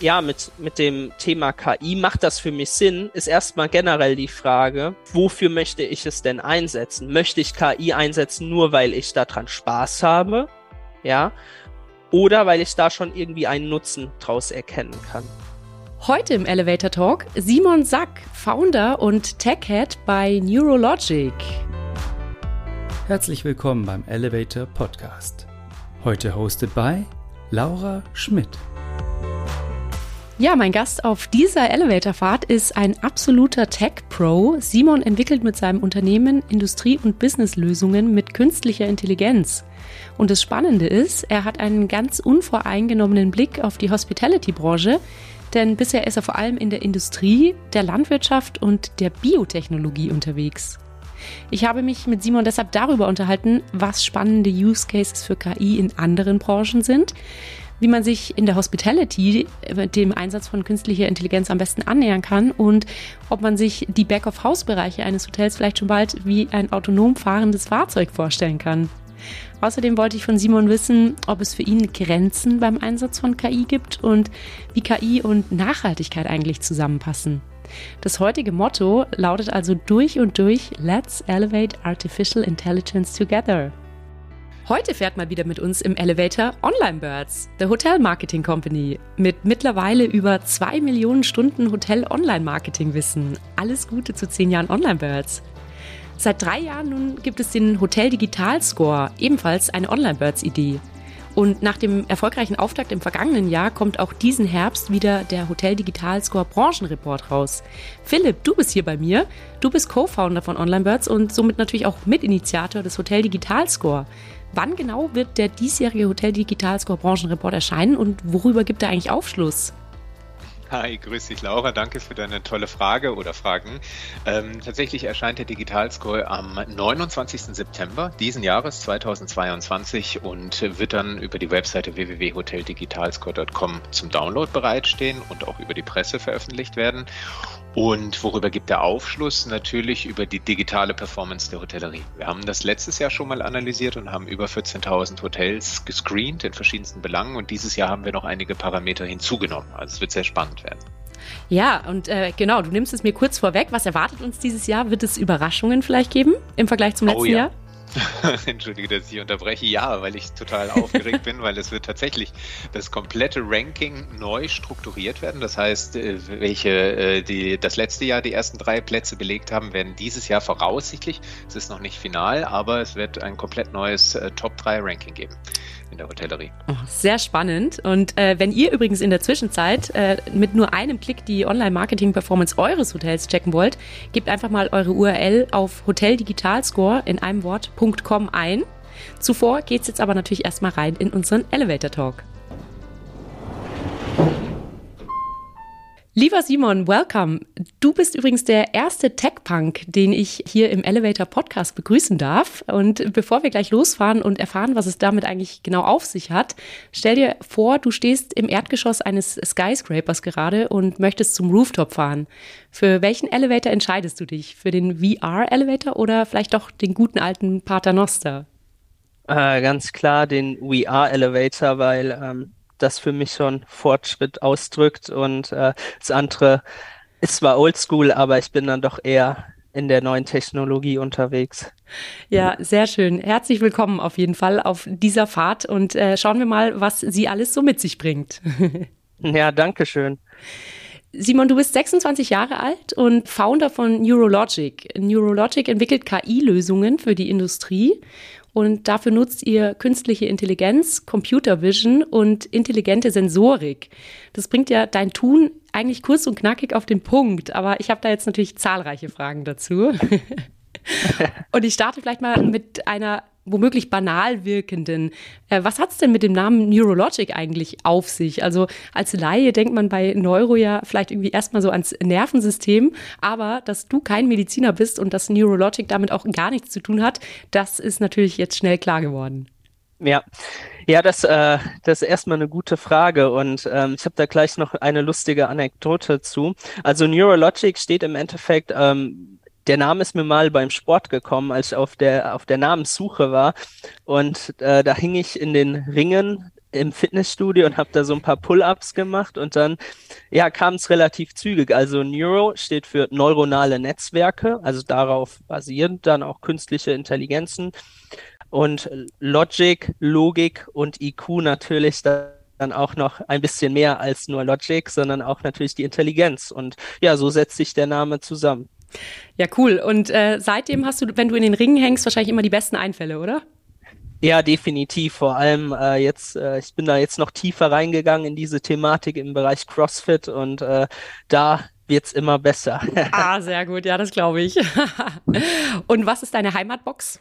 ja, mit, mit dem Thema KI macht das für mich Sinn, ist erstmal generell die Frage, wofür möchte ich es denn einsetzen? Möchte ich KI einsetzen, nur weil ich daran Spaß habe? Ja. Oder weil ich da schon irgendwie einen Nutzen draus erkennen kann. Heute im Elevator Talk Simon Sack, Founder und Tech Head bei Neurologic. Herzlich willkommen beim Elevator Podcast. Heute hosted by Laura Schmidt. Ja, mein Gast auf dieser Elevatorfahrt ist ein absoluter Tech-Pro. Simon entwickelt mit seinem Unternehmen Industrie- und Businesslösungen mit künstlicher Intelligenz. Und das Spannende ist, er hat einen ganz unvoreingenommenen Blick auf die Hospitality-Branche, denn bisher ist er vor allem in der Industrie, der Landwirtschaft und der Biotechnologie unterwegs. Ich habe mich mit Simon deshalb darüber unterhalten, was spannende Use Cases für KI in anderen Branchen sind, wie man sich in der Hospitality äh, dem Einsatz von künstlicher Intelligenz am besten annähern kann und ob man sich die Back-of-House-Bereiche eines Hotels vielleicht schon bald wie ein autonom fahrendes Fahrzeug vorstellen kann. Außerdem wollte ich von Simon wissen, ob es für ihn Grenzen beim Einsatz von KI gibt und wie KI und Nachhaltigkeit eigentlich zusammenpassen. Das heutige Motto lautet also durch und durch Let's Elevate Artificial Intelligence Together. Heute fährt mal wieder mit uns im Elevator Online Birds, the Hotel Marketing Company, mit mittlerweile über zwei Millionen Stunden Hotel-Online-Marketing-Wissen. Alles Gute zu zehn Jahren Online Birds. Seit drei Jahren nun gibt es den Hotel Digital Score, ebenfalls eine Online Birds Idee. Und nach dem erfolgreichen Auftakt im vergangenen Jahr kommt auch diesen Herbst wieder der Hotel Digital Score Branchenreport raus. Philipp, du bist hier bei mir. Du bist Co-Founder von Online Birds und somit natürlich auch Mitinitiator des Hotel Digital Score. Wann genau wird der diesjährige Hotel Digital Score Branchenreport erscheinen und worüber gibt er eigentlich Aufschluss? Hi, grüß dich Laura, danke für deine tolle Frage oder Fragen. Ähm, tatsächlich erscheint der Digital Score am 29. September diesen Jahres 2022 und wird dann über die Webseite www.hoteldigitalscore.com zum Download bereitstehen und auch über die Presse veröffentlicht werden. Und worüber gibt der Aufschluss? Natürlich über die digitale Performance der Hotellerie. Wir haben das letztes Jahr schon mal analysiert und haben über 14.000 Hotels gescreent in verschiedensten Belangen. Und dieses Jahr haben wir noch einige Parameter hinzugenommen. Also es wird sehr spannend werden. Ja, und äh, genau, du nimmst es mir kurz vorweg. Was erwartet uns dieses Jahr? Wird es Überraschungen vielleicht geben im Vergleich zum oh letzten oh, ja. Jahr? Entschuldige, dass ich unterbreche. Ja, weil ich total aufgeregt bin, weil es wird tatsächlich das komplette Ranking neu strukturiert werden. Das heißt, äh, welche äh, die das letzte Jahr die ersten drei Plätze belegt haben, werden dieses Jahr voraussichtlich, es ist noch nicht final, aber es wird ein komplett neues äh, Top 3 Ranking geben in der Hotellerie. Oh, sehr spannend. Und äh, wenn ihr übrigens in der Zwischenzeit äh, mit nur einem Klick die Online-Marketing-Performance eures Hotels checken wollt, gebt einfach mal eure URL auf hoteldigitalscore in einem Wort.com ein. Zuvor geht es jetzt aber natürlich erstmal rein in unseren Elevator Talk. Lieber Simon, welcome. Du bist übrigens der erste Tech-Punk, den ich hier im Elevator Podcast begrüßen darf. Und bevor wir gleich losfahren und erfahren, was es damit eigentlich genau auf sich hat, stell dir vor, du stehst im Erdgeschoss eines Skyscrapers gerade und möchtest zum Rooftop fahren. Für welchen Elevator entscheidest du dich? Für den VR-Elevator oder vielleicht doch den guten alten Paternoster? Äh, ganz klar den VR-Elevator, weil ähm das für mich schon Fortschritt ausdrückt und äh, das andere ist zwar oldschool, aber ich bin dann doch eher in der neuen Technologie unterwegs. Ja, sehr schön. Herzlich willkommen auf jeden Fall auf dieser Fahrt und äh, schauen wir mal, was sie alles so mit sich bringt. ja, danke schön. Simon, du bist 26 Jahre alt und Founder von Neurologic. Neurologic entwickelt KI-Lösungen für die Industrie und dafür nutzt ihr künstliche Intelligenz, Computer Vision und intelligente Sensorik. Das bringt ja dein Tun eigentlich kurz und knackig auf den Punkt, aber ich habe da jetzt natürlich zahlreiche Fragen dazu. und ich starte vielleicht mal mit einer womöglich banal wirkenden. Äh, was hat es denn mit dem Namen Neurologic eigentlich auf sich? Also als Laie denkt man bei Neuro ja vielleicht irgendwie erstmal so ans Nervensystem, aber dass du kein Mediziner bist und dass Neurologic damit auch gar nichts zu tun hat, das ist natürlich jetzt schnell klar geworden. Ja, ja, das, äh, das ist erstmal eine gute Frage und ähm, ich habe da gleich noch eine lustige Anekdote zu. Also Neurologic steht im Endeffekt ähm, der Name ist mir mal beim Sport gekommen, als ich auf der, auf der Namenssuche war. Und äh, da hing ich in den Ringen im Fitnessstudio und habe da so ein paar Pull-ups gemacht und dann ja kam es relativ zügig. Also Neuro steht für neuronale Netzwerke, also darauf basierend dann auch künstliche Intelligenzen und Logic, Logik und IQ natürlich dann auch noch ein bisschen mehr als nur Logic, sondern auch natürlich die Intelligenz und ja, so setzt sich der Name zusammen. Ja, cool. Und äh, seitdem hast du, wenn du in den Ringen hängst, wahrscheinlich immer die besten Einfälle, oder? Ja, definitiv. Vor allem äh, jetzt, äh, ich bin da jetzt noch tiefer reingegangen in diese Thematik im Bereich CrossFit und äh, da wird's immer besser. ah, sehr gut. Ja, das glaube ich. und was ist deine Heimatbox?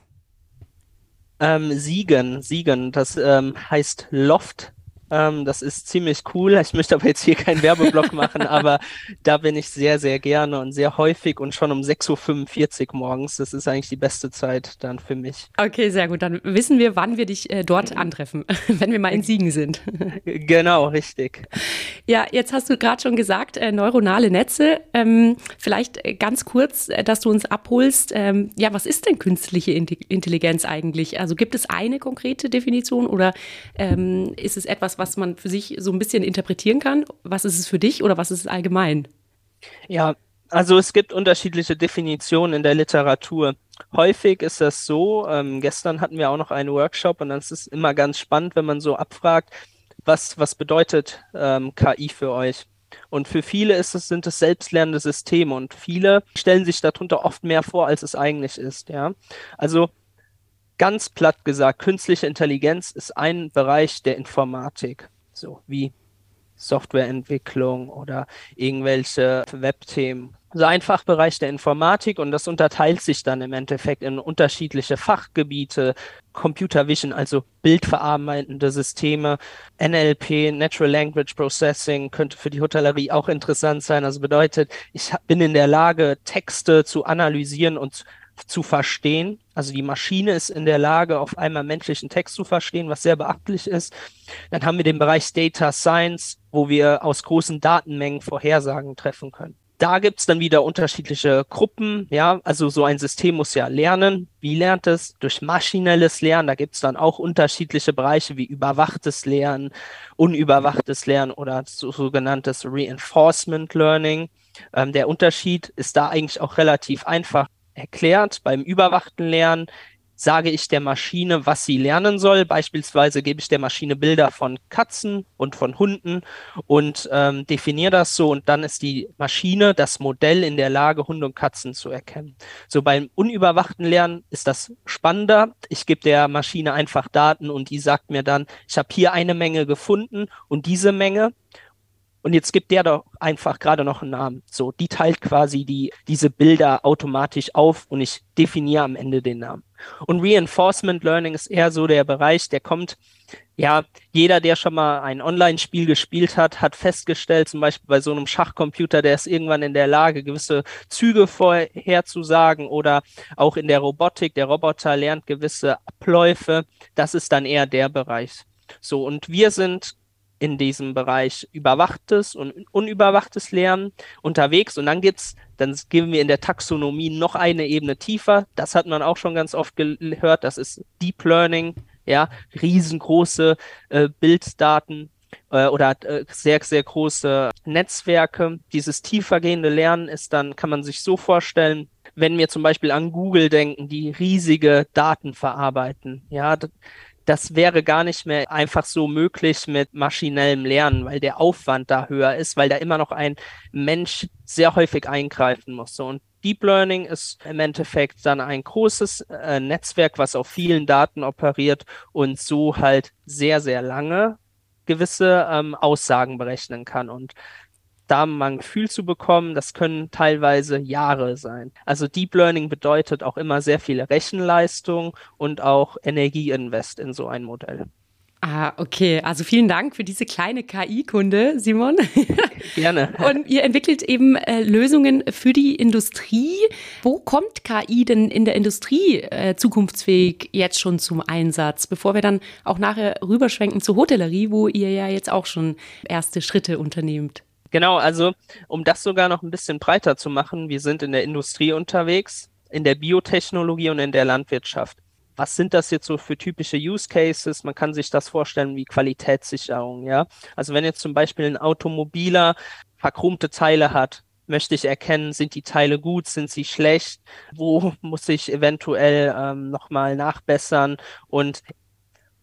Ähm, Siegen, Siegen. Das ähm, heißt Loft ähm, das ist ziemlich cool. Ich möchte aber jetzt hier keinen Werbeblock machen, aber da bin ich sehr, sehr gerne und sehr häufig und schon um 6.45 Uhr morgens. Das ist eigentlich die beste Zeit dann für mich. Okay, sehr gut. Dann wissen wir, wann wir dich äh, dort antreffen, wenn wir mal in Siegen sind. genau, richtig. Ja, jetzt hast du gerade schon gesagt, äh, neuronale Netze. Ähm, vielleicht äh, ganz kurz, äh, dass du uns abholst. Ähm, ja, was ist denn künstliche Intelligenz eigentlich? Also gibt es eine konkrete Definition oder ähm, ist es etwas, was was man für sich so ein bisschen interpretieren kann? Was ist es für dich oder was ist es allgemein? Ja, also es gibt unterschiedliche Definitionen in der Literatur. Häufig ist das so, ähm, gestern hatten wir auch noch einen Workshop und dann ist es immer ganz spannend, wenn man so abfragt, was, was bedeutet ähm, KI für euch? Und für viele ist es, sind es selbstlernende Systeme und viele stellen sich darunter oft mehr vor, als es eigentlich ist. Ja? Also ganz platt gesagt, künstliche Intelligenz ist ein Bereich der Informatik, so wie Softwareentwicklung oder irgendwelche Webthemen. So ein Fachbereich der Informatik und das unterteilt sich dann im Endeffekt in unterschiedliche Fachgebiete, Computer Vision, also bildverarbeitende Systeme, NLP, Natural Language Processing könnte für die Hotellerie auch interessant sein. Also bedeutet, ich bin in der Lage, Texte zu analysieren und zu verstehen. Also die Maschine ist in der Lage, auf einmal menschlichen Text zu verstehen, was sehr beachtlich ist. Dann haben wir den Bereich Data Science, wo wir aus großen Datenmengen Vorhersagen treffen können. Da gibt's dann wieder unterschiedliche Gruppen. Ja, also so ein System muss ja lernen. Wie lernt es? Durch maschinelles Lernen. Da gibt's dann auch unterschiedliche Bereiche wie überwachtes Lernen, unüberwachtes Lernen oder so, sogenanntes Reinforcement Learning. Ähm, der Unterschied ist da eigentlich auch relativ einfach erklärt. Beim überwachten Lernen sage ich der Maschine, was sie lernen soll. Beispielsweise gebe ich der Maschine Bilder von Katzen und von Hunden und ähm, definiere das so und dann ist die Maschine, das Modell in der Lage, Hunde und Katzen zu erkennen. So beim unüberwachten Lernen ist das spannender. Ich gebe der Maschine einfach Daten und die sagt mir dann, ich habe hier eine Menge gefunden und diese Menge und jetzt gibt der doch einfach gerade noch einen Namen. So, die teilt quasi die, diese Bilder automatisch auf und ich definiere am Ende den Namen. Und Reinforcement Learning ist eher so der Bereich, der kommt, ja, jeder, der schon mal ein Online-Spiel gespielt hat, hat festgestellt, zum Beispiel bei so einem Schachcomputer, der ist irgendwann in der Lage, gewisse Züge vorherzusagen oder auch in der Robotik, der Roboter lernt gewisse Abläufe. Das ist dann eher der Bereich. So, und wir sind in diesem Bereich überwachtes und unüberwachtes Lernen unterwegs. Und dann gibt's, dann gehen wir in der Taxonomie noch eine Ebene tiefer. Das hat man auch schon ganz oft gehört. Das ist Deep Learning, ja, riesengroße äh, Bilddaten äh, oder äh, sehr, sehr große Netzwerke. Dieses tiefergehende Lernen ist dann, kann man sich so vorstellen, wenn wir zum Beispiel an Google denken, die riesige Daten verarbeiten, ja, das wäre gar nicht mehr einfach so möglich mit maschinellem Lernen, weil der Aufwand da höher ist, weil da immer noch ein Mensch sehr häufig eingreifen muss. Und Deep Learning ist im Endeffekt dann ein großes äh, Netzwerk, was auf vielen Daten operiert und so halt sehr, sehr lange gewisse ähm, Aussagen berechnen kann. Und da mal ein Gefühl zu bekommen, das können teilweise Jahre sein. Also Deep Learning bedeutet auch immer sehr viel Rechenleistung und auch Energieinvest in so ein Modell. Ah, okay. Also vielen Dank für diese kleine KI-Kunde, Simon. Gerne. Und ihr entwickelt eben äh, Lösungen für die Industrie. Wo kommt KI denn in der Industrie äh, zukunftsfähig jetzt schon zum Einsatz, bevor wir dann auch nachher rüberschwenken zur Hotellerie, wo ihr ja jetzt auch schon erste Schritte unternehmt? Genau, also um das sogar noch ein bisschen breiter zu machen, wir sind in der Industrie unterwegs, in der Biotechnologie und in der Landwirtschaft. was sind das jetzt so für typische Use Cases? Man kann sich das vorstellen wie Qualitätssicherung, ja. Also wenn jetzt zum Beispiel ein Automobiler verchromte Teile hat, möchte ich erkennen, sind die Teile gut, sind sie schlecht, wo muss ich eventuell ähm, nochmal nachbessern und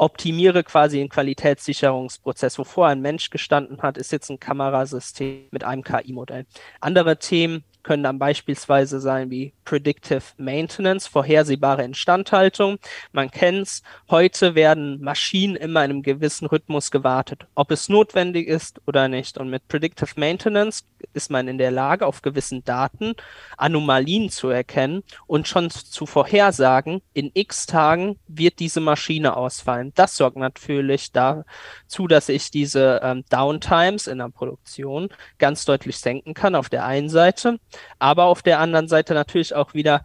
optimiere quasi den Qualitätssicherungsprozess. Wovor ein Mensch gestanden hat, ist jetzt ein Kamerasystem mit einem KI-Modell. Andere Themen können dann beispielsweise sein wie Predictive Maintenance, vorhersehbare Instandhaltung. Man kennt's. Heute werden Maschinen immer in einem gewissen Rhythmus gewartet, ob es notwendig ist oder nicht. Und mit Predictive Maintenance ist man in der Lage, auf gewissen Daten Anomalien zu erkennen und schon zu vorhersagen, in x Tagen wird diese Maschine ausfallen. Das sorgt natürlich dazu, dass ich diese ähm, Downtimes in der Produktion ganz deutlich senken kann auf der einen Seite aber auf der anderen Seite natürlich auch wieder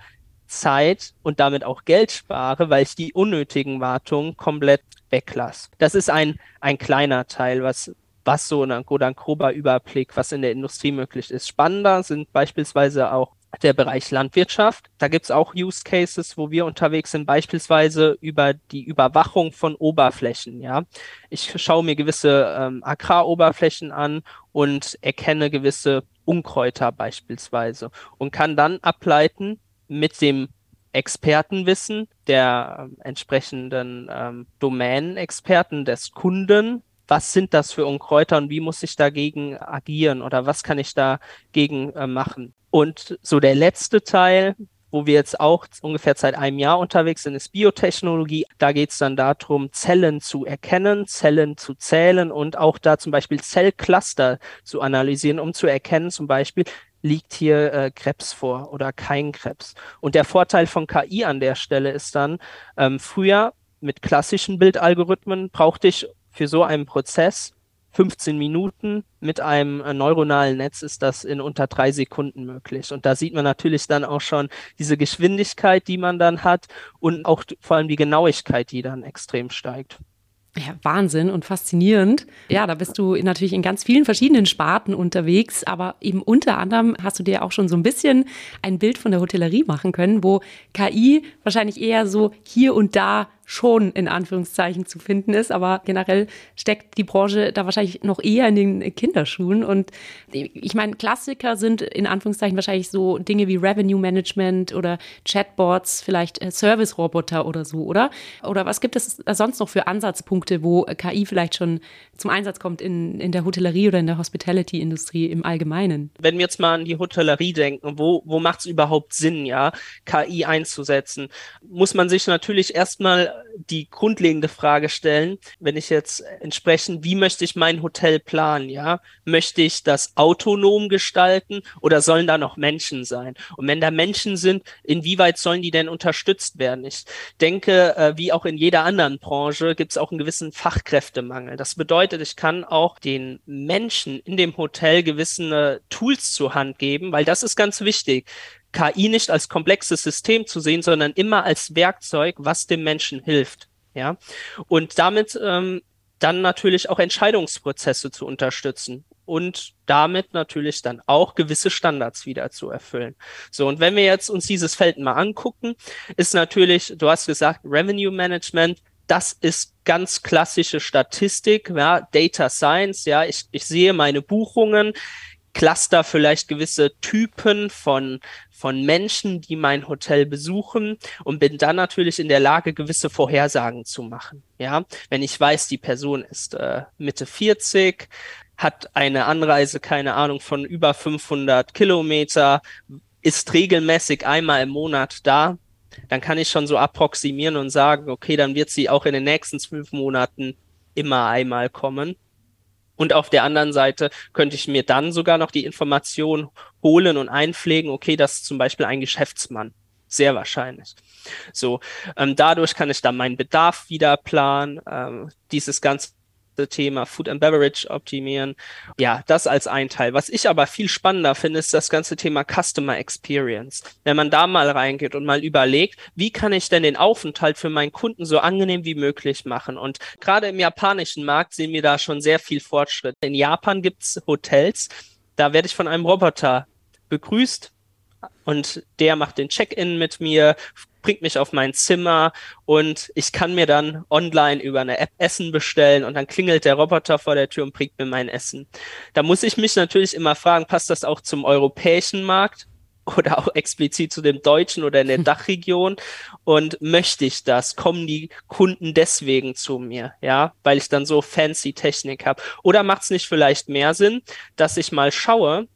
Zeit und damit auch Geld spare, weil ich die unnötigen Wartungen komplett weglasse. Das ist ein, ein kleiner Teil, was, was so ein, oder ein grober Überblick, was in der Industrie möglich ist. Spannender sind beispielsweise auch der Bereich Landwirtschaft. Da gibt's auch Use Cases, wo wir unterwegs sind, beispielsweise über die Überwachung von Oberflächen. Ja, ich schaue mir gewisse ähm, Agraroberflächen an und erkenne gewisse Unkräuter beispielsweise und kann dann ableiten mit dem Expertenwissen der äh, entsprechenden ähm, Domänenexperten des Kunden, was sind das für Unkräuter und wie muss ich dagegen agieren oder was kann ich dagegen äh, machen. Und so der letzte Teil, wo wir jetzt auch ungefähr seit einem Jahr unterwegs sind, ist Biotechnologie. Da geht es dann darum, Zellen zu erkennen, Zellen zu zählen und auch da zum Beispiel Zellcluster zu analysieren, um zu erkennen, zum Beispiel, liegt hier äh, Krebs vor oder kein Krebs. Und der Vorteil von KI an der Stelle ist dann, ähm, früher mit klassischen Bildalgorithmen brauchte ich für so einen Prozess 15 Minuten. Mit einem äh, neuronalen Netz ist das in unter drei Sekunden möglich. Und da sieht man natürlich dann auch schon diese Geschwindigkeit, die man dann hat und auch vor allem die Genauigkeit, die dann extrem steigt. Ja, Wahnsinn und faszinierend. Ja, da bist du natürlich in ganz vielen verschiedenen Sparten unterwegs, aber eben unter anderem hast du dir auch schon so ein bisschen ein Bild von der Hotellerie machen können, wo KI wahrscheinlich eher so hier und da schon in Anführungszeichen zu finden ist, aber generell steckt die Branche da wahrscheinlich noch eher in den Kinderschuhen. Und ich meine, Klassiker sind in Anführungszeichen wahrscheinlich so Dinge wie Revenue Management oder Chatbots, vielleicht äh, Service-Roboter oder so, oder? Oder was gibt es sonst noch für Ansatzpunkte, wo KI vielleicht schon zum Einsatz kommt in, in der Hotellerie oder in der Hospitality-Industrie im Allgemeinen? Wenn wir jetzt mal an die Hotellerie denken, wo, wo macht es überhaupt Sinn, ja, KI einzusetzen, muss man sich natürlich erstmal die grundlegende Frage stellen, wenn ich jetzt entsprechend, wie möchte ich mein Hotel planen, ja? Möchte ich das autonom gestalten oder sollen da noch Menschen sein? Und wenn da Menschen sind, inwieweit sollen die denn unterstützt werden? Ich denke, äh, wie auch in jeder anderen Branche gibt es auch einen gewissen Fachkräftemangel. Das bedeutet, ich kann auch den Menschen in dem Hotel gewisse Tools zur Hand geben, weil das ist ganz wichtig. KI nicht als komplexes System zu sehen, sondern immer als Werkzeug, was dem Menschen hilft. Ja, und damit ähm, dann natürlich auch Entscheidungsprozesse zu unterstützen und damit natürlich dann auch gewisse Standards wieder zu erfüllen. So, und wenn wir jetzt uns dieses Feld mal angucken, ist natürlich, du hast gesagt, Revenue Management, das ist ganz klassische Statistik, ja, Data Science, ja, ich, ich sehe meine Buchungen, cluster vielleicht gewisse Typen von, von Menschen, die mein Hotel besuchen und bin dann natürlich in der Lage, gewisse Vorhersagen zu machen. Ja, wenn ich weiß, die Person ist äh, Mitte 40, hat eine Anreise, keine Ahnung, von über 500 Kilometer, ist regelmäßig einmal im Monat da, dann kann ich schon so approximieren und sagen, okay, dann wird sie auch in den nächsten zwölf Monaten immer einmal kommen. Und auf der anderen Seite könnte ich mir dann sogar noch die Information holen und einpflegen, okay, das ist zum Beispiel ein Geschäftsmann. Sehr wahrscheinlich. So, ähm, dadurch kann ich dann meinen Bedarf wieder planen, ähm, dieses ganze Thema Food and Beverage optimieren. Ja, das als ein Teil. Was ich aber viel spannender finde, ist das ganze Thema Customer Experience. Wenn man da mal reingeht und mal überlegt, wie kann ich denn den Aufenthalt für meinen Kunden so angenehm wie möglich machen? Und gerade im japanischen Markt sehen wir da schon sehr viel Fortschritt. In Japan gibt's Hotels, da werde ich von einem Roboter begrüßt und der macht den Check-in mit mir, bringt mich auf mein Zimmer und ich kann mir dann online über eine App Essen bestellen und dann klingelt der Roboter vor der Tür und bringt mir mein Essen. Da muss ich mich natürlich immer fragen, passt das auch zum europäischen Markt? oder auch explizit zu dem Deutschen oder in der Dachregion und möchte ich das? Kommen die Kunden deswegen zu mir, ja, weil ich dann so fancy Technik habe? Oder macht es nicht vielleicht mehr Sinn, dass ich mal schaue,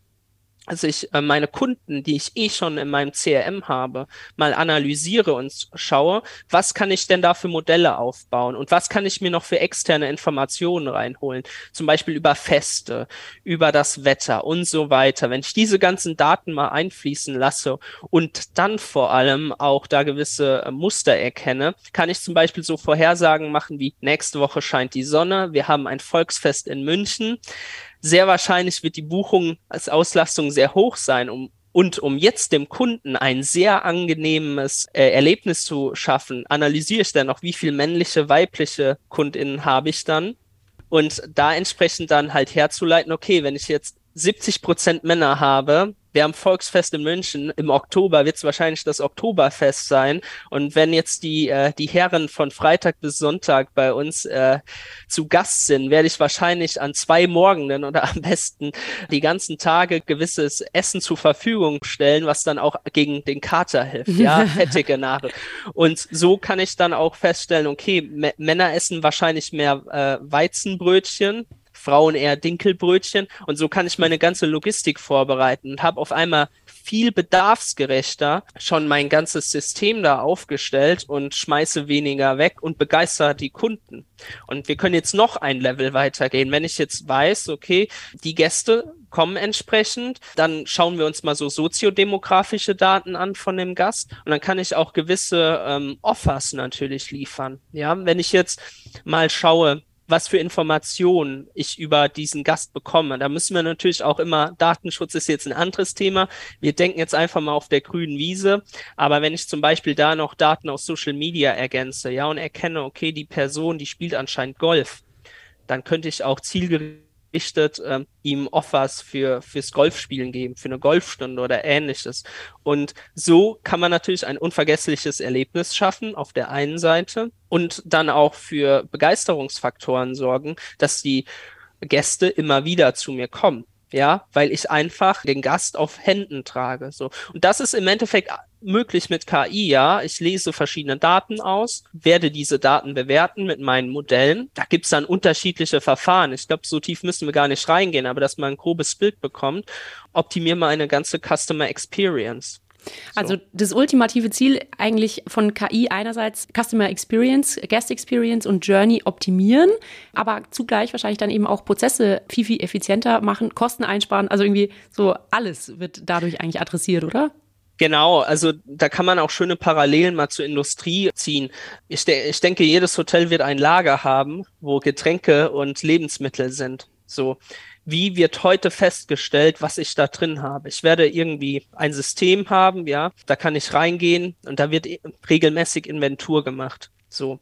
dass ich äh, meine Kunden, die ich eh schon in meinem CRM habe, mal analysiere und schaue, was kann ich denn da für Modelle aufbauen und was kann ich mir noch für externe Informationen reinholen, zum Beispiel über Feste, über das Wetter und so weiter. Wenn ich diese ganzen Daten mal einfließen lasse und dann vor allem auch da gewisse äh, Muster erkenne, kann ich zum Beispiel so Vorhersagen machen wie nächste Woche scheint die Sonne, wir haben ein Volksfest in München sehr wahrscheinlich wird die Buchung als Auslastung sehr hoch sein, um und um jetzt dem Kunden ein sehr angenehmes äh, Erlebnis zu schaffen, analysiere ich dann noch, wie viel männliche, weibliche KundInnen habe ich dann. Und da entsprechend dann halt herzuleiten, okay, wenn ich jetzt 70 Prozent Männer habe, wir haben Volksfest in München. Im Oktober wird es wahrscheinlich das Oktoberfest sein. Und wenn jetzt die, äh, die Herren von Freitag bis Sonntag bei uns äh, zu Gast sind, werde ich wahrscheinlich an zwei Morgenen oder am besten die ganzen Tage gewisses Essen zur Verfügung stellen, was dann auch gegen den Kater hilft. Ja, fettige Nahrung. Und so kann ich dann auch feststellen, okay, Männer essen wahrscheinlich mehr äh, Weizenbrötchen, Frauen eher Dinkelbrötchen. Und so kann ich meine ganze Logistik vorbereiten und habe auf einmal viel bedarfsgerechter schon mein ganzes System da aufgestellt und schmeiße weniger weg und begeistere die Kunden. Und wir können jetzt noch ein Level weitergehen. Wenn ich jetzt weiß, okay, die Gäste kommen entsprechend, dann schauen wir uns mal so soziodemografische Daten an von dem Gast und dann kann ich auch gewisse ähm, Offers natürlich liefern. Ja, wenn ich jetzt mal schaue, was für Informationen ich über diesen Gast bekomme. Da müssen wir natürlich auch immer, Datenschutz ist jetzt ein anderes Thema. Wir denken jetzt einfach mal auf der grünen Wiese. Aber wenn ich zum Beispiel da noch Daten aus Social Media ergänze, ja, und erkenne, okay, die Person, die spielt anscheinend Golf, dann könnte ich auch zielgerichtet richtet, ähm, ihm Offers für fürs Golfspielen geben, für eine Golfstunde oder ähnliches. Und so kann man natürlich ein unvergessliches Erlebnis schaffen auf der einen Seite und dann auch für Begeisterungsfaktoren sorgen, dass die Gäste immer wieder zu mir kommen ja, weil ich einfach den Gast auf Händen trage. So. Und das ist im Endeffekt möglich mit KI, ja. Ich lese verschiedene Daten aus, werde diese Daten bewerten mit meinen Modellen. Da gibt's dann unterschiedliche Verfahren. Ich glaube, so tief müssen wir gar nicht reingehen, aber dass man ein grobes Bild bekommt, optimieren wir eine ganze Customer Experience. Also das ultimative Ziel eigentlich von KI einerseits Customer Experience, Guest Experience und Journey optimieren, aber zugleich wahrscheinlich dann eben auch Prozesse viel, viel effizienter machen, Kosten einsparen. Also irgendwie so alles wird dadurch eigentlich adressiert, oder? Genau, also da kann man auch schöne Parallelen mal zur Industrie ziehen. Ich, de ich denke, jedes Hotel wird ein Lager haben, wo Getränke und Lebensmittel sind. So, wie wird heute festgestellt, was ich da drin habe. Ich werde irgendwie ein System haben, ja, da kann ich reingehen und da wird regelmäßig Inventur gemacht. So,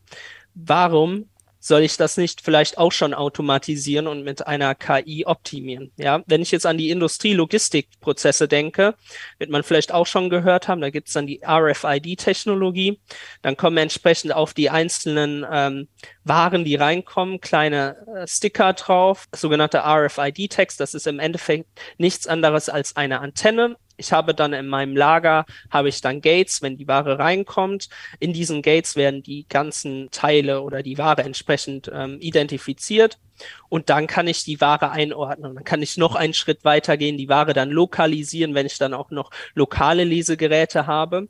warum soll ich das nicht vielleicht auch schon automatisieren und mit einer KI optimieren? Ja, wenn ich jetzt an die Industrie-Logistikprozesse denke, wird man vielleicht auch schon gehört haben, da gibt es dann die RFID-Technologie. Dann kommen entsprechend auf die einzelnen ähm, Waren, die reinkommen, kleine äh, Sticker drauf, sogenannte RFID-Text. Das ist im Endeffekt nichts anderes als eine Antenne ich habe dann in meinem Lager, habe ich dann Gates, wenn die Ware reinkommt. In diesen Gates werden die ganzen Teile oder die Ware entsprechend ähm, identifiziert. Und dann kann ich die Ware einordnen. Dann kann ich noch einen Schritt weitergehen, die Ware dann lokalisieren, wenn ich dann auch noch lokale Lesegeräte habe.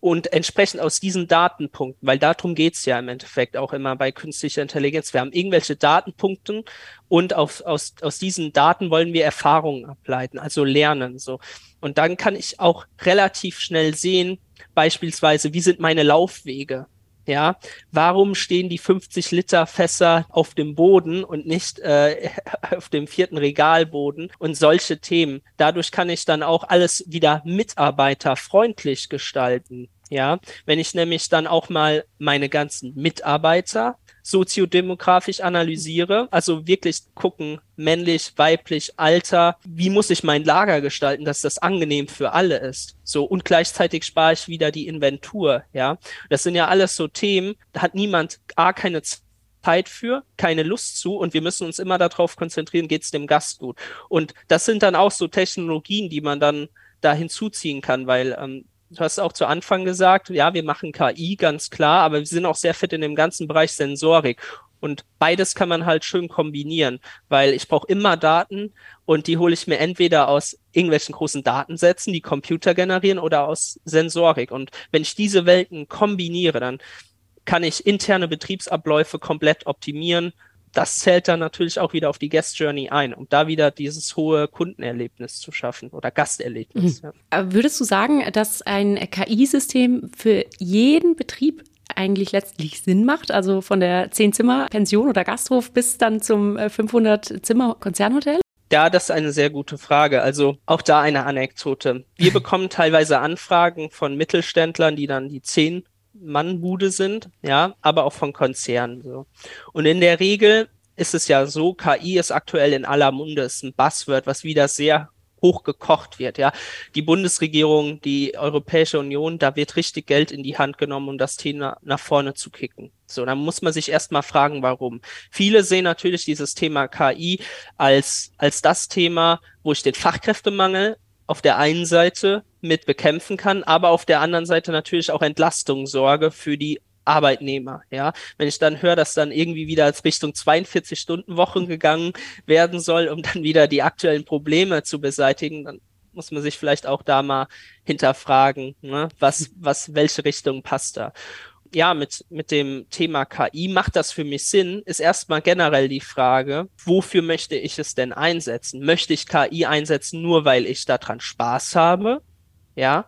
Und entsprechend aus diesen Datenpunkten, weil darum geht's ja im Endeffekt auch immer bei künstlicher Intelligenz. Wir haben irgendwelche Datenpunkte und auf, aus, aus diesen Daten wollen wir Erfahrungen ableiten, also lernen. So. Und dann kann ich auch relativ schnell sehen, beispielsweise, wie sind meine Laufwege? Ja, warum stehen die 50 Liter Fässer auf dem Boden und nicht äh, auf dem vierten Regalboden und solche Themen? Dadurch kann ich dann auch alles wieder mitarbeiterfreundlich gestalten. Ja, wenn ich nämlich dann auch mal meine ganzen Mitarbeiter soziodemografisch analysiere, also wirklich gucken, männlich, weiblich, Alter, wie muss ich mein Lager gestalten, dass das angenehm für alle ist. So, und gleichzeitig spare ich wieder die Inventur, ja. Das sind ja alles so Themen, da hat niemand A, keine Zeit für, keine Lust zu und wir müssen uns immer darauf konzentrieren, geht es dem Gast gut. Und das sind dann auch so Technologien, die man dann da hinzuziehen kann, weil ähm, du hast auch zu Anfang gesagt, ja, wir machen KI, ganz klar, aber wir sind auch sehr fit in dem ganzen Bereich Sensorik. Und beides kann man halt schön kombinieren, weil ich brauche immer Daten und die hole ich mir entweder aus irgendwelchen großen Datensätzen, die Computer generieren, oder aus Sensorik. Und wenn ich diese Welten kombiniere, dann kann ich interne Betriebsabläufe komplett optimieren, das zählt dann natürlich auch wieder auf die Guest Journey ein, um da wieder dieses hohe Kundenerlebnis zu schaffen oder Gasterlebnis. Mhm. Ja. Würdest du sagen, dass ein KI-System für jeden Betrieb eigentlich letztlich Sinn macht, also von der 10-Zimmer-Pension oder Gasthof bis dann zum 500-Zimmer-Konzernhotel? Ja, das ist eine sehr gute Frage. Also auch da eine Anekdote. Wir bekommen teilweise Anfragen von Mittelständlern, die dann die 10 Mannbude sind, ja, aber auch von Konzernen. So. Und in der Regel ist es ja so, KI ist aktuell in aller Munde, ist ein Buzzword, was wieder sehr hoch gekocht wird, ja. Die Bundesregierung, die Europäische Union, da wird richtig Geld in die Hand genommen, um das Thema nach vorne zu kicken. So, dann muss man sich erstmal fragen, warum. Viele sehen natürlich dieses Thema KI als, als das Thema, wo ich den Fachkräftemangel auf der einen Seite mit bekämpfen kann, aber auf der anderen Seite natürlich auch Entlastung sorge für die Arbeitnehmer, ja. Wenn ich dann höre, dass dann irgendwie wieder als Richtung 42 Stunden Wochen gegangen werden soll, um dann wieder die aktuellen Probleme zu beseitigen, dann muss man sich vielleicht auch da mal hinterfragen, ne? was, was, welche Richtung passt da ja, mit, mit dem Thema KI macht das für mich Sinn, ist erstmal generell die Frage, wofür möchte ich es denn einsetzen? Möchte ich KI einsetzen nur, weil ich daran Spaß habe? Ja.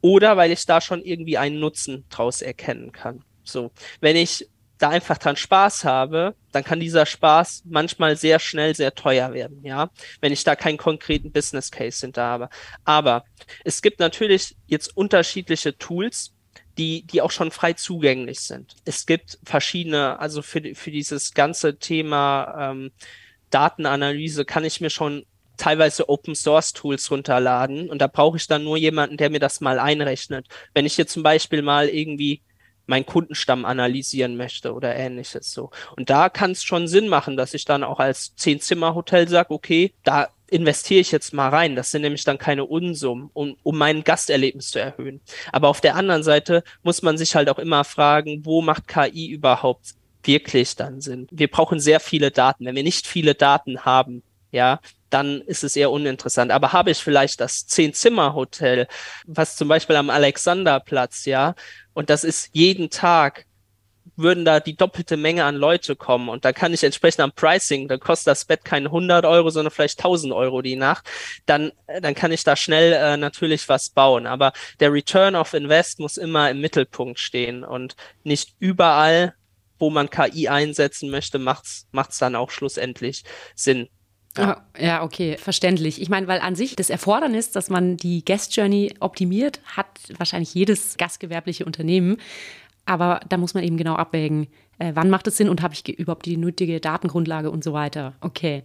Oder weil ich da schon irgendwie einen Nutzen draus erkennen kann. So. Wenn ich da einfach dran Spaß habe, dann kann dieser Spaß manchmal sehr schnell sehr teuer werden, ja, wenn ich da keinen konkreten Business Case hinter habe. Aber es gibt natürlich jetzt unterschiedliche Tools, die, die auch schon frei zugänglich sind. Es gibt verschiedene, also für, für dieses ganze Thema ähm, Datenanalyse kann ich mir schon teilweise Open Source Tools runterladen und da brauche ich dann nur jemanden, der mir das mal einrechnet. Wenn ich hier zum Beispiel mal irgendwie meinen Kundenstamm analysieren möchte oder ähnliches so. Und da kann es schon Sinn machen, dass ich dann auch als Zehn-Zimmer-Hotel sage, okay, da investiere ich jetzt mal rein. Das sind nämlich dann keine Unsummen, um, um mein Gasterlebnis zu erhöhen. Aber auf der anderen Seite muss man sich halt auch immer fragen, wo macht KI überhaupt wirklich dann Sinn? Wir brauchen sehr viele Daten. Wenn wir nicht viele Daten haben, ja, dann ist es eher uninteressant. Aber habe ich vielleicht das Zehn-Zimmer-Hotel, was zum Beispiel am Alexanderplatz, ja, und das ist jeden Tag würden da die doppelte Menge an Leute kommen und da kann ich entsprechend am Pricing, da kostet das Bett keine 100 Euro, sondern vielleicht 1000 Euro die Nacht, dann, äh, dann kann ich da schnell äh, natürlich was bauen. Aber der Return of Invest muss immer im Mittelpunkt stehen und nicht überall, wo man KI einsetzen möchte, macht's, macht's dann auch schlussendlich Sinn. Ja. ja, okay, verständlich. Ich meine, weil an sich das Erfordernis, dass man die Guest Journey optimiert, hat wahrscheinlich jedes gastgewerbliche Unternehmen. Aber da muss man eben genau abwägen, äh, wann macht es Sinn und habe ich überhaupt die nötige Datengrundlage und so weiter. Okay.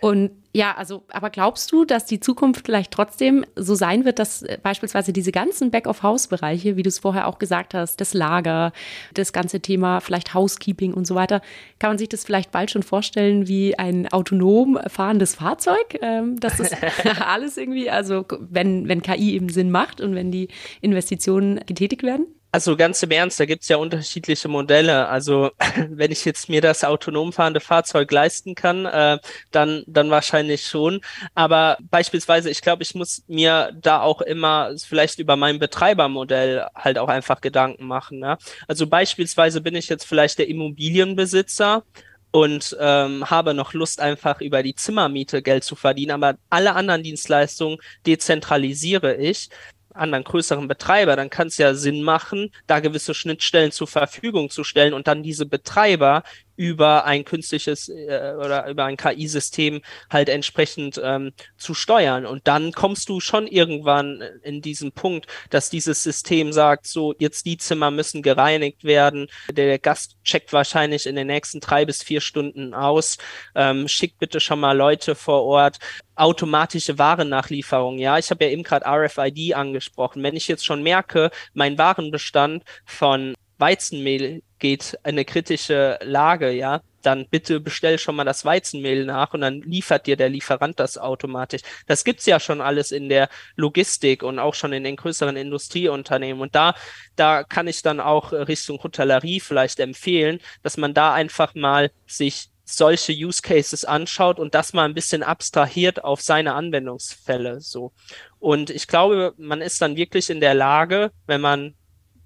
Und ja, also, aber glaubst du, dass die Zukunft vielleicht trotzdem so sein wird, dass äh, beispielsweise diese ganzen Back-of-House-Bereiche, wie du es vorher auch gesagt hast, das Lager, das ganze Thema vielleicht Housekeeping und so weiter, kann man sich das vielleicht bald schon vorstellen wie ein autonom fahrendes Fahrzeug, ähm, dass das alles irgendwie, also wenn, wenn KI eben Sinn macht und wenn die Investitionen getätigt werden? Also ganz im Ernst, da gibt's ja unterschiedliche Modelle. Also wenn ich jetzt mir das autonom fahrende Fahrzeug leisten kann, äh, dann, dann wahrscheinlich schon. Aber beispielsweise, ich glaube, ich muss mir da auch immer vielleicht über mein Betreibermodell halt auch einfach Gedanken machen. Ne? Also beispielsweise bin ich jetzt vielleicht der Immobilienbesitzer und ähm, habe noch Lust, einfach über die Zimmermiete Geld zu verdienen. Aber alle anderen Dienstleistungen dezentralisiere ich anderen größeren Betreiber, dann kann es ja Sinn machen, da gewisse Schnittstellen zur Verfügung zu stellen und dann diese Betreiber über ein künstliches äh, oder über ein KI-System halt entsprechend ähm, zu steuern. Und dann kommst du schon irgendwann in diesen Punkt, dass dieses System sagt, so jetzt die Zimmer müssen gereinigt werden. Der Gast checkt wahrscheinlich in den nächsten drei bis vier Stunden aus. Ähm, schickt bitte schon mal Leute vor Ort automatische Warennachlieferung. Ja, ich habe ja eben gerade RFID angesprochen. Wenn ich jetzt schon merke, mein Warenbestand von Weizenmehl geht in eine kritische Lage, ja, dann bitte bestell schon mal das Weizenmehl nach und dann liefert dir der Lieferant das automatisch. Das gibt's ja schon alles in der Logistik und auch schon in den größeren Industrieunternehmen. Und da, da kann ich dann auch Richtung Hotellerie vielleicht empfehlen, dass man da einfach mal sich solche Use Cases anschaut und das mal ein bisschen abstrahiert auf seine Anwendungsfälle so. Und ich glaube, man ist dann wirklich in der Lage, wenn man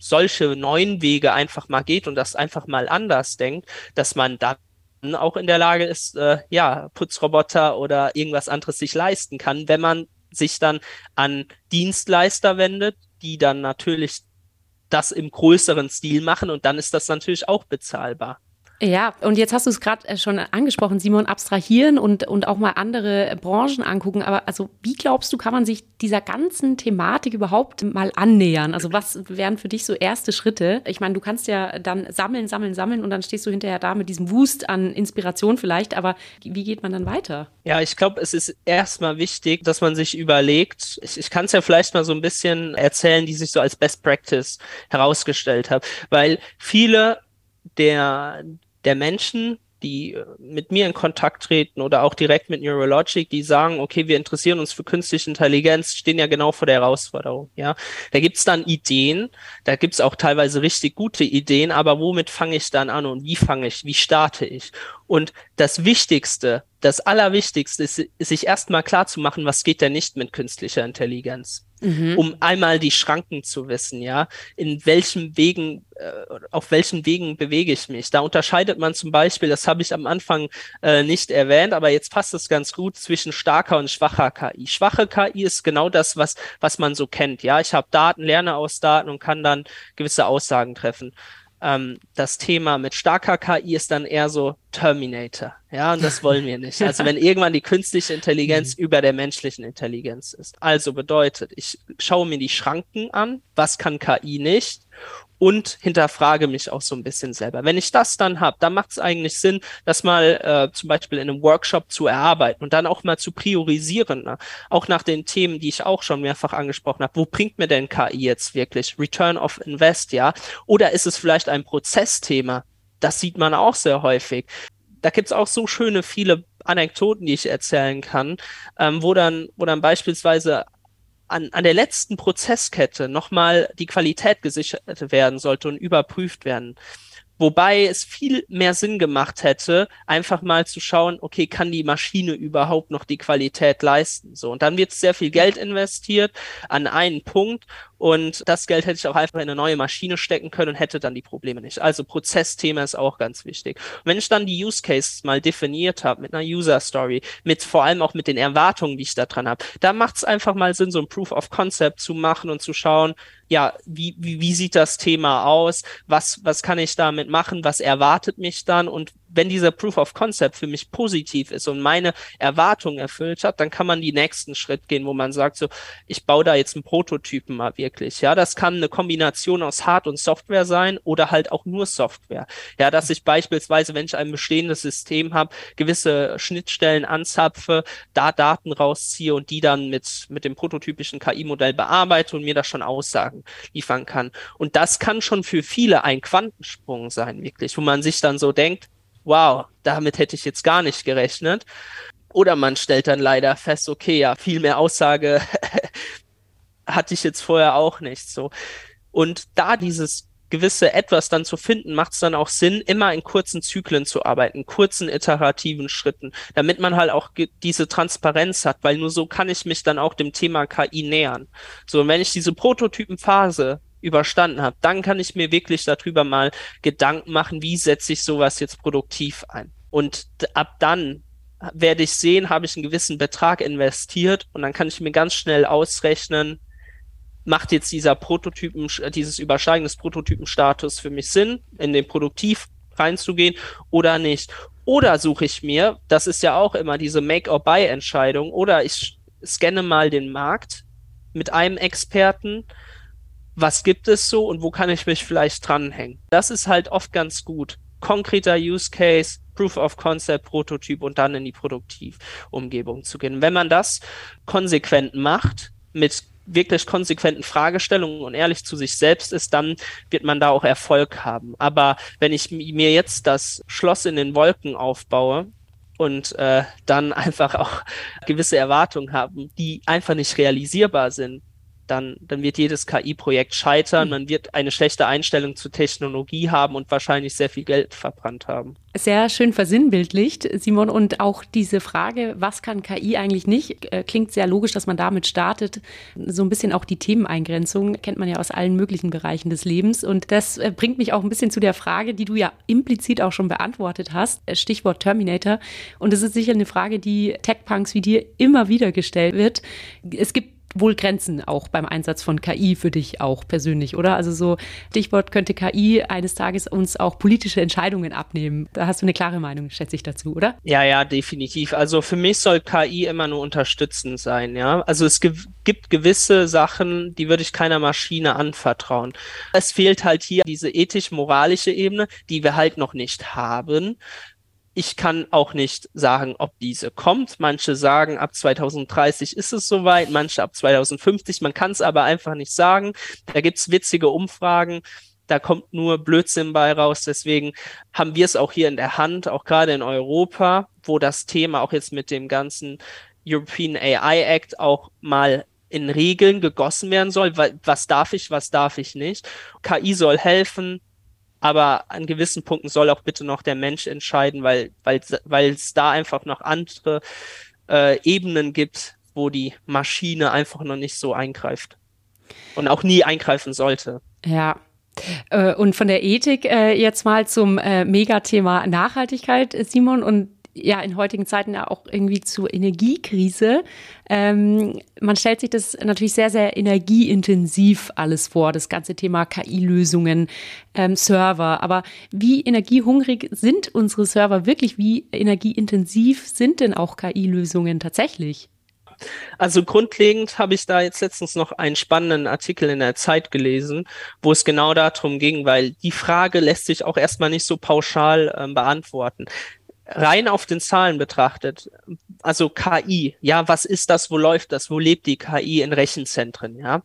solche neuen Wege einfach mal geht und das einfach mal anders denkt, dass man dann auch in der Lage ist, äh, ja, Putzroboter oder irgendwas anderes sich leisten kann, wenn man sich dann an Dienstleister wendet, die dann natürlich das im größeren Stil machen und dann ist das natürlich auch bezahlbar. Ja, und jetzt hast du es gerade äh, schon angesprochen, Simon, abstrahieren und, und auch mal andere Branchen angucken. Aber also, wie glaubst du, kann man sich dieser ganzen Thematik überhaupt mal annähern? Also, was wären für dich so erste Schritte? Ich meine, du kannst ja dann sammeln, sammeln, sammeln und dann stehst du hinterher da mit diesem Wust an Inspiration vielleicht. Aber wie geht man dann weiter? Ja, ich glaube, es ist erstmal wichtig, dass man sich überlegt, ich, ich kann es ja vielleicht mal so ein bisschen erzählen, die sich so als Best Practice herausgestellt haben, weil viele der der Menschen, die äh, mit mir in Kontakt treten oder auch direkt mit Neurologic, die sagen, okay, wir interessieren uns für künstliche Intelligenz, stehen ja genau vor der Herausforderung. Ja, da gibt's dann Ideen, da gibt's auch teilweise richtig gute Ideen, aber womit fange ich dann an und wie fange ich, wie starte ich? Und das Wichtigste, das Allerwichtigste ist, sich erstmal klar zu machen, was geht denn nicht mit künstlicher Intelligenz mhm. um einmal die Schranken zu wissen, ja, in welchen Wegen, äh, auf welchen Wegen bewege ich mich. Da unterscheidet man zum Beispiel, das habe ich am Anfang äh, nicht erwähnt, aber jetzt passt es ganz gut zwischen starker und schwacher KI. Schwache KI ist genau das, was, was man so kennt, ja. Ich habe Daten, lerne aus Daten und kann dann gewisse Aussagen treffen ähm, das Thema mit starker KI ist dann eher so Terminator. Ja, und das wollen wir nicht. Also wenn irgendwann die künstliche Intelligenz mhm. über der menschlichen Intelligenz ist. Also bedeutet, ich schaue mir die Schranken an, was kann KI nicht und hinterfrage mich auch so ein bisschen selber. Wenn ich das dann habe, dann macht es eigentlich Sinn, das mal äh, zum Beispiel in einem Workshop zu erarbeiten und dann auch mal zu priorisieren, ne? auch nach den Themen, die ich auch schon mehrfach angesprochen habe. Wo bringt mir denn KI jetzt wirklich? Return of Invest, ja? Oder ist es vielleicht ein Prozessthema? Das sieht man auch sehr häufig. Da gibt's auch so schöne viele Anekdoten, die ich erzählen kann, ähm, wo dann, wo dann beispielsweise an, an der letzten Prozesskette nochmal die Qualität gesichert werden sollte und überprüft werden. Wobei es viel mehr Sinn gemacht hätte, einfach mal zu schauen, okay, kann die Maschine überhaupt noch die Qualität leisten? So. Und dann wird sehr viel Geld investiert an einen Punkt und das Geld hätte ich auch einfach in eine neue Maschine stecken können und hätte dann die Probleme nicht. Also Prozessthema ist auch ganz wichtig. Und wenn ich dann die Use Cases mal definiert habe mit einer User Story, mit vor allem auch mit den Erwartungen, die ich da dran habe, da macht es einfach mal Sinn, so ein Proof of Concept zu machen und zu schauen, ja, wie, wie, wie sieht das Thema aus? Was, was kann ich damit machen? Was erwartet mich dann? Und wenn dieser Proof of Concept für mich positiv ist und meine Erwartungen erfüllt hat, dann kann man die nächsten Schritt gehen, wo man sagt so, ich baue da jetzt einen Prototypen mal wirklich. Ja, das kann eine Kombination aus Hard- und Software sein oder halt auch nur Software. Ja, dass ich beispielsweise, wenn ich ein bestehendes System habe, gewisse Schnittstellen anzapfe, da Daten rausziehe und die dann mit, mit dem prototypischen KI-Modell bearbeite und mir da schon Aussagen liefern kann. Und das kann schon für viele ein Quantensprung sein, wirklich, wo man sich dann so denkt, wow, damit hätte ich jetzt gar nicht gerechnet. Oder man stellt dann leider fest, okay, ja, viel mehr Aussage hatte ich jetzt vorher auch nicht so. Und da dieses gewisse Etwas dann zu finden, macht es dann auch Sinn, immer in kurzen Zyklen zu arbeiten, kurzen iterativen Schritten, damit man halt auch diese Transparenz hat, weil nur so kann ich mich dann auch dem Thema KI nähern. So, und wenn ich diese Prototypenphase überstanden habe, dann kann ich mir wirklich darüber mal Gedanken machen, wie setze ich sowas jetzt produktiv ein. Und ab dann werde ich sehen, habe ich einen gewissen Betrag investiert und dann kann ich mir ganz schnell ausrechnen, macht jetzt dieser Prototypen, dieses Übersteigen des Prototypenstatus für mich Sinn in dem Produktiv reinzugehen oder nicht. Oder suche ich mir, das ist ja auch immer diese Make-or-Buy-Entscheidung, oder ich scanne mal den Markt mit einem Experten, was gibt es so und wo kann ich mich vielleicht dranhängen. Das ist halt oft ganz gut. Konkreter Use Case, Proof of Concept, Prototyp und dann in die Produktivumgebung zu gehen. Wenn man das konsequent macht, mit wirklich konsequenten Fragestellungen und ehrlich zu sich selbst ist, dann wird man da auch Erfolg haben. Aber wenn ich mir jetzt das Schloss in den Wolken aufbaue, und äh, dann einfach auch gewisse Erwartungen haben, die einfach nicht realisierbar sind, dann, dann wird jedes KI-Projekt scheitern, mhm. man wird eine schlechte Einstellung zur Technologie haben und wahrscheinlich sehr viel Geld verbrannt haben. Sehr schön versinnbildlicht, Simon. Und auch diese Frage, was kann KI eigentlich nicht, äh, klingt sehr logisch, dass man damit startet. So ein bisschen auch die Themeneingrenzung kennt man ja aus allen möglichen Bereichen des Lebens. Und das äh, bringt mich auch ein bisschen zu der Frage, die du ja implizit auch schon beantwortet hast. Äh, Stichwort Terminator. Und es ist sicher eine Frage, die Tech-Punks wie dir immer wieder gestellt wird. Es gibt wohl Grenzen auch beim Einsatz von KI für dich auch persönlich, oder? Also so Stichwort könnte KI eines Tages uns auch politische Entscheidungen abnehmen. Da hast du eine klare Meinung, schätze ich dazu, oder? Ja, ja, definitiv. Also für mich soll KI immer nur unterstützend sein, ja. Also es gibt gewisse Sachen, die würde ich keiner Maschine anvertrauen. Es fehlt halt hier diese ethisch-moralische Ebene, die wir halt noch nicht haben ich kann auch nicht sagen, ob diese kommt. Manche sagen, ab 2030 ist es soweit, manche ab 2050. Man kann es aber einfach nicht sagen. Da gibt's witzige Umfragen. Da kommt nur Blödsinn bei raus. Deswegen haben wir es auch hier in der Hand, auch gerade in Europa, wo das Thema auch jetzt mit dem ganzen European AI Act auch mal in Regeln gegossen werden soll. Was darf ich, was darf ich nicht? KI soll helfen, aber an gewissen Punkten soll auch bitte noch der Mensch entscheiden, weil weil es da einfach noch andere äh, Ebenen gibt, wo die Maschine einfach noch nicht so eingreift und auch nie eingreifen sollte. Ja, äh, und von der Ethik äh, jetzt mal zum äh, Megathema Nachhaltigkeit, Simon. Und ja in heutigen Zeiten ja auch irgendwie zur Energiekrise. Ähm, man stellt sich das natürlich sehr, sehr energieintensiv alles vor, das ganze Thema KI-Lösungen, ähm, Server. Aber wie energiehungrig sind unsere Server wirklich? Wie energieintensiv sind denn auch KI-Lösungen tatsächlich? Also grundlegend habe ich da jetzt letztens noch einen spannenden Artikel in der Zeit gelesen, wo es genau darum ging, weil die Frage lässt sich auch erstmal nicht so pauschal ähm, beantworten rein auf den Zahlen betrachtet, also KI, ja, was ist das, wo läuft das, wo lebt die KI in Rechenzentren, ja?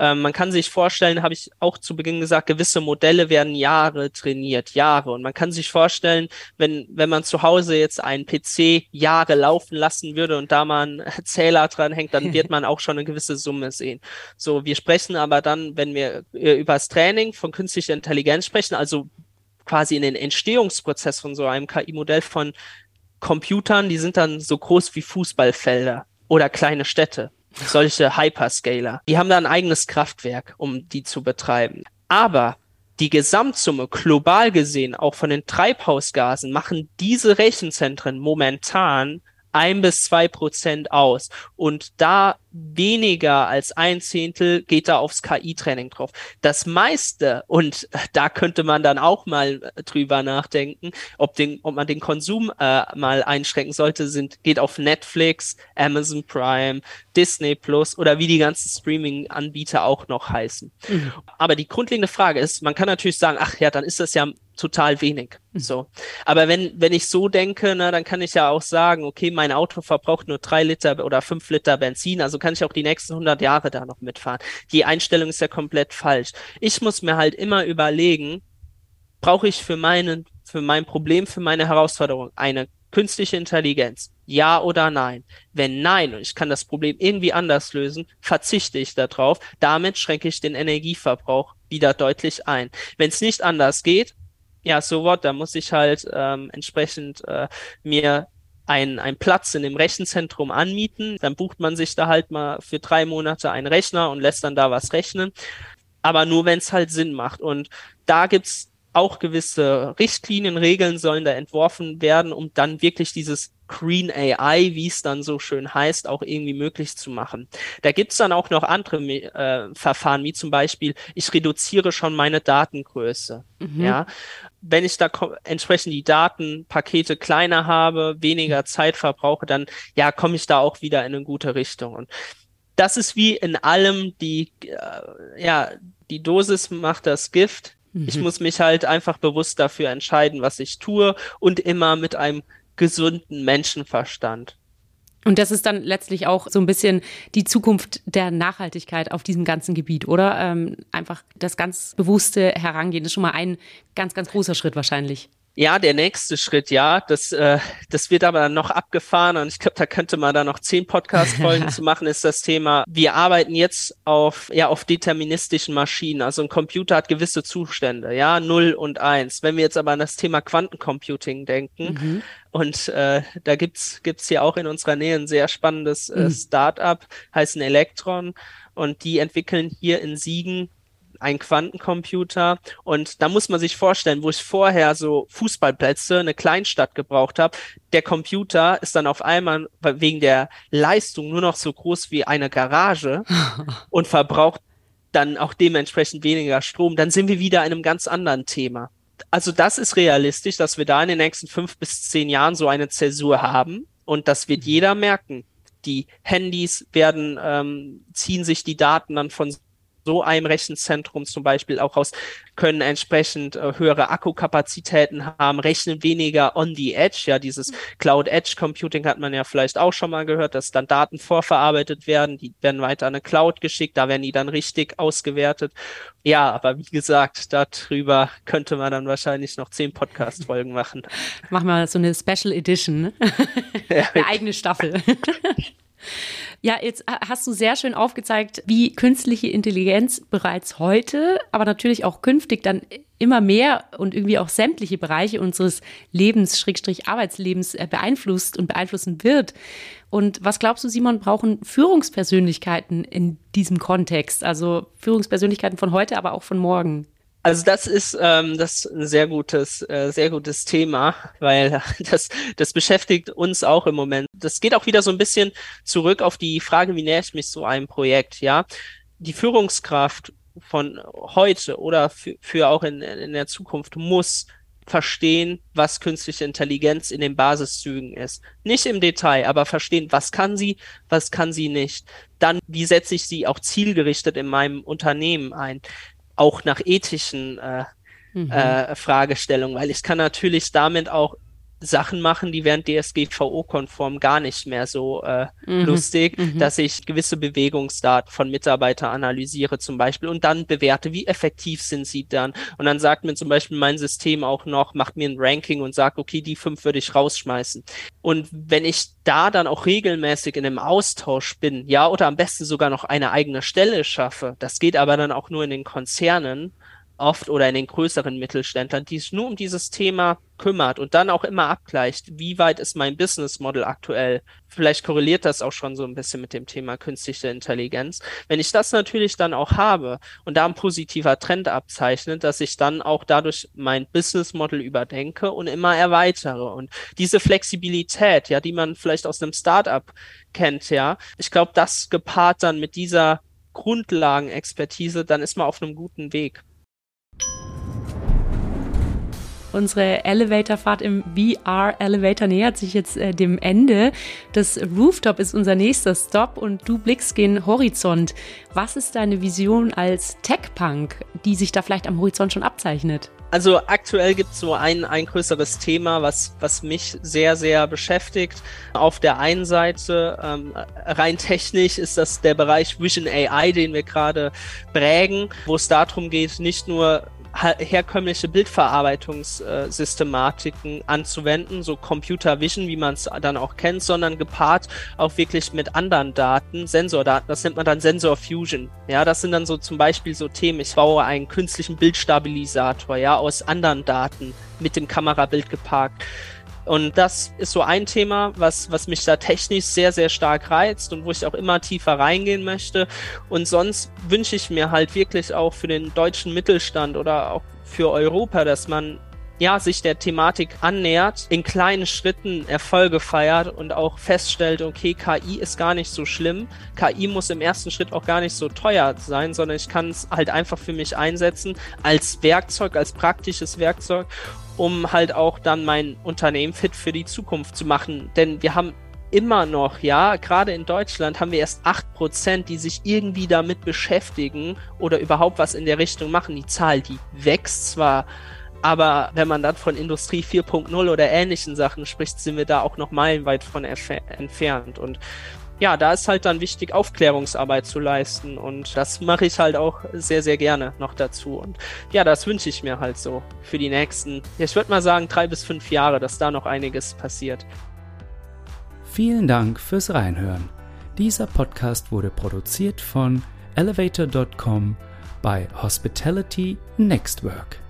Ähm, man kann sich vorstellen, habe ich auch zu Beginn gesagt, gewisse Modelle werden Jahre trainiert, Jahre. Und man kann sich vorstellen, wenn, wenn man zu Hause jetzt einen PC Jahre laufen lassen würde und da mal ein Zähler dran hängt, dann wird man auch schon eine gewisse Summe sehen. So, wir sprechen aber dann, wenn wir äh, über das Training von künstlicher Intelligenz sprechen, also quasi in den Entstehungsprozess von so einem KI-Modell von Computern, die sind dann so groß wie Fußballfelder oder kleine Städte, solche Hyperscaler. Die haben da ein eigenes Kraftwerk, um die zu betreiben. Aber die Gesamtsumme global gesehen, auch von den Treibhausgasen, machen diese Rechenzentren momentan ein bis zwei Prozent aus. Und da weniger als ein Zehntel geht da aufs KI-Training drauf. Das meiste, und da könnte man dann auch mal drüber nachdenken, ob, den, ob man den Konsum äh, mal einschränken sollte, sind, geht auf Netflix, Amazon Prime, Disney Plus oder wie die ganzen Streaming-Anbieter auch noch heißen. Mhm. Aber die grundlegende Frage ist, man kann natürlich sagen, ach ja, dann ist das ja total wenig. Mhm. So. Aber wenn, wenn ich so denke, na, dann kann ich ja auch sagen, okay, mein Auto verbraucht nur drei Liter oder fünf Liter Benzin, also kann ich auch die nächsten 100 Jahre da noch mitfahren. Die Einstellung ist ja komplett falsch. Ich muss mir halt immer überlegen, brauche ich für meinen, für mein Problem, für meine Herausforderung eine künstliche Intelligenz? Ja oder nein? Wenn nein und ich kann das Problem irgendwie anders lösen, verzichte ich darauf. Damit schränke ich den Energieverbrauch wieder deutlich ein. Wenn es nicht anders geht, ja, so what, da muss ich halt ähm, entsprechend äh, mir einen, einen Platz in dem Rechenzentrum anmieten. Dann bucht man sich da halt mal für drei Monate einen Rechner und lässt dann da was rechnen. Aber nur, wenn es halt Sinn macht. Und da gibt's auch gewisse Richtlinien, Regeln sollen da entworfen werden, um dann wirklich dieses Green AI, wie es dann so schön heißt, auch irgendwie möglich zu machen. Da gibt's dann auch noch andere äh, Verfahren, wie zum Beispiel, ich reduziere schon meine Datengröße. Mhm. Ja, wenn ich da entsprechend die Datenpakete kleiner habe, weniger Zeit verbrauche, dann ja, komme ich da auch wieder in eine gute Richtung. Und das ist wie in allem die, äh, ja, die Dosis macht das Gift. Mhm. Ich muss mich halt einfach bewusst dafür entscheiden, was ich tue und immer mit einem gesunden Menschenverstand. Und das ist dann letztlich auch so ein bisschen die Zukunft der Nachhaltigkeit auf diesem ganzen Gebiet, oder? Ähm, einfach das ganz bewusste Herangehen, ist schon mal ein ganz, ganz großer Schritt wahrscheinlich. Ja, der nächste Schritt, ja, das, äh, das wird aber noch abgefahren und ich glaube, da könnte man da noch zehn Podcast-Folgen zu machen, ist das Thema. Wir arbeiten jetzt auf, ja, auf deterministischen Maschinen. Also ein Computer hat gewisse Zustände, ja, null und eins. Wenn wir jetzt aber an das Thema Quantencomputing denken, mhm. und äh, da gibt's gibt's hier auch in unserer Nähe ein sehr spannendes äh, mhm. Startup, heißt ein Elektron, und die entwickeln hier in Siegen ein Quantencomputer. Und da muss man sich vorstellen, wo ich vorher so Fußballplätze, eine Kleinstadt gebraucht habe, der Computer ist dann auf einmal wegen der Leistung nur noch so groß wie eine Garage und verbraucht dann auch dementsprechend weniger Strom. Dann sind wir wieder in einem ganz anderen Thema. Also das ist realistisch, dass wir da in den nächsten fünf bis zehn Jahren so eine Zäsur haben. Und das wird mhm. jeder merken. Die Handys werden, ähm, ziehen sich die Daten dann von so einem Rechenzentrum zum Beispiel auch aus, können entsprechend äh, höhere Akkukapazitäten haben, rechnen weniger on the edge. Ja, dieses Cloud Edge Computing hat man ja vielleicht auch schon mal gehört, dass dann Daten vorverarbeitet werden, die werden weiter an eine Cloud geschickt, da werden die dann richtig ausgewertet. Ja, aber wie gesagt, darüber könnte man dann wahrscheinlich noch zehn Podcast-Folgen machen. Machen wir so eine Special Edition, ne? Ja. eine eigene Staffel. Ja, jetzt hast du sehr schön aufgezeigt, wie künstliche Intelligenz bereits heute, aber natürlich auch künftig dann immer mehr und irgendwie auch sämtliche Bereiche unseres Lebens, Schrägstrich Arbeitslebens äh, beeinflusst und beeinflussen wird. Und was glaubst du, Simon, brauchen Führungspersönlichkeiten in diesem Kontext? Also Führungspersönlichkeiten von heute, aber auch von morgen? Also das ist ähm, das ein sehr gutes, äh, sehr gutes Thema, weil das, das beschäftigt uns auch im Moment. Das geht auch wieder so ein bisschen zurück auf die Frage, wie näher ich mich so einem Projekt, ja. Die Führungskraft von heute oder für, für auch in, in der Zukunft muss verstehen, was künstliche Intelligenz in den Basiszügen ist. Nicht im Detail, aber verstehen, was kann sie, was kann sie nicht. Dann, wie setze ich sie auch zielgerichtet in meinem Unternehmen ein? Auch nach ethischen äh, mhm. äh, Fragestellungen, weil ich kann natürlich damit auch Sachen machen, die wären DSGVO-konform gar nicht mehr so äh, mhm. lustig, mhm. dass ich gewisse Bewegungsdaten von Mitarbeitern analysiere zum Beispiel und dann bewerte, wie effektiv sind sie dann. Und dann sagt mir zum Beispiel mein System auch noch, macht mir ein Ranking und sagt, okay, die fünf würde ich rausschmeißen. Und wenn ich da dann auch regelmäßig in einem Austausch bin, ja, oder am besten sogar noch eine eigene Stelle schaffe, das geht aber dann auch nur in den Konzernen, oft oder in den größeren Mittelständlern, die sich nur um dieses Thema kümmert und dann auch immer abgleicht, wie weit ist mein Business Model aktuell. Vielleicht korreliert das auch schon so ein bisschen mit dem Thema künstliche Intelligenz. Wenn ich das natürlich dann auch habe und da ein positiver Trend abzeichnet, dass ich dann auch dadurch mein Business Model überdenke und immer erweitere. Und diese Flexibilität, ja, die man vielleicht aus einem Startup kennt, ja, ich glaube, das gepaart dann mit dieser Grundlagenexpertise, dann ist man auf einem guten Weg. Unsere Elevatorfahrt im VR-Elevator nähert sich jetzt äh, dem Ende. Das Rooftop ist unser nächster Stop und du blickst gen Horizont. Was ist deine Vision als Tech-Punk, die sich da vielleicht am Horizont schon abzeichnet? Also aktuell gibt es so ein, ein größeres Thema, was, was mich sehr, sehr beschäftigt. Auf der einen Seite, ähm, rein technisch, ist das der Bereich Vision AI, den wir gerade prägen, wo es darum geht, nicht nur herkömmliche Bildverarbeitungssystematiken anzuwenden, so Computer Vision, wie man es dann auch kennt, sondern gepaart auch wirklich mit anderen Daten, Sensordaten. Das nennt man dann Sensor Fusion. Ja, das sind dann so zum Beispiel so Themen. Ich baue einen künstlichen Bildstabilisator, ja, aus anderen Daten mit dem Kamerabild geparkt. Und das ist so ein Thema, was, was mich da technisch sehr, sehr stark reizt und wo ich auch immer tiefer reingehen möchte. Und sonst wünsche ich mir halt wirklich auch für den deutschen Mittelstand oder auch für Europa, dass man ja, sich der Thematik annähert, in kleinen Schritten Erfolge feiert und auch feststellt, okay, KI ist gar nicht so schlimm. KI muss im ersten Schritt auch gar nicht so teuer sein, sondern ich kann es halt einfach für mich einsetzen als Werkzeug, als praktisches Werkzeug, um halt auch dann mein Unternehmen fit für die Zukunft zu machen. Denn wir haben immer noch, ja, gerade in Deutschland haben wir erst acht Prozent, die sich irgendwie damit beschäftigen oder überhaupt was in der Richtung machen. Die Zahl, die wächst zwar aber wenn man dann von Industrie 4.0 oder ähnlichen Sachen spricht, sind wir da auch noch meilenweit von entfernt. Und ja, da ist halt dann wichtig, Aufklärungsarbeit zu leisten. Und das mache ich halt auch sehr, sehr gerne noch dazu. Und ja, das wünsche ich mir halt so für die nächsten, ich würde mal sagen, drei bis fünf Jahre, dass da noch einiges passiert. Vielen Dank fürs Reinhören. Dieser Podcast wurde produziert von elevator.com bei Hospitality Next Work.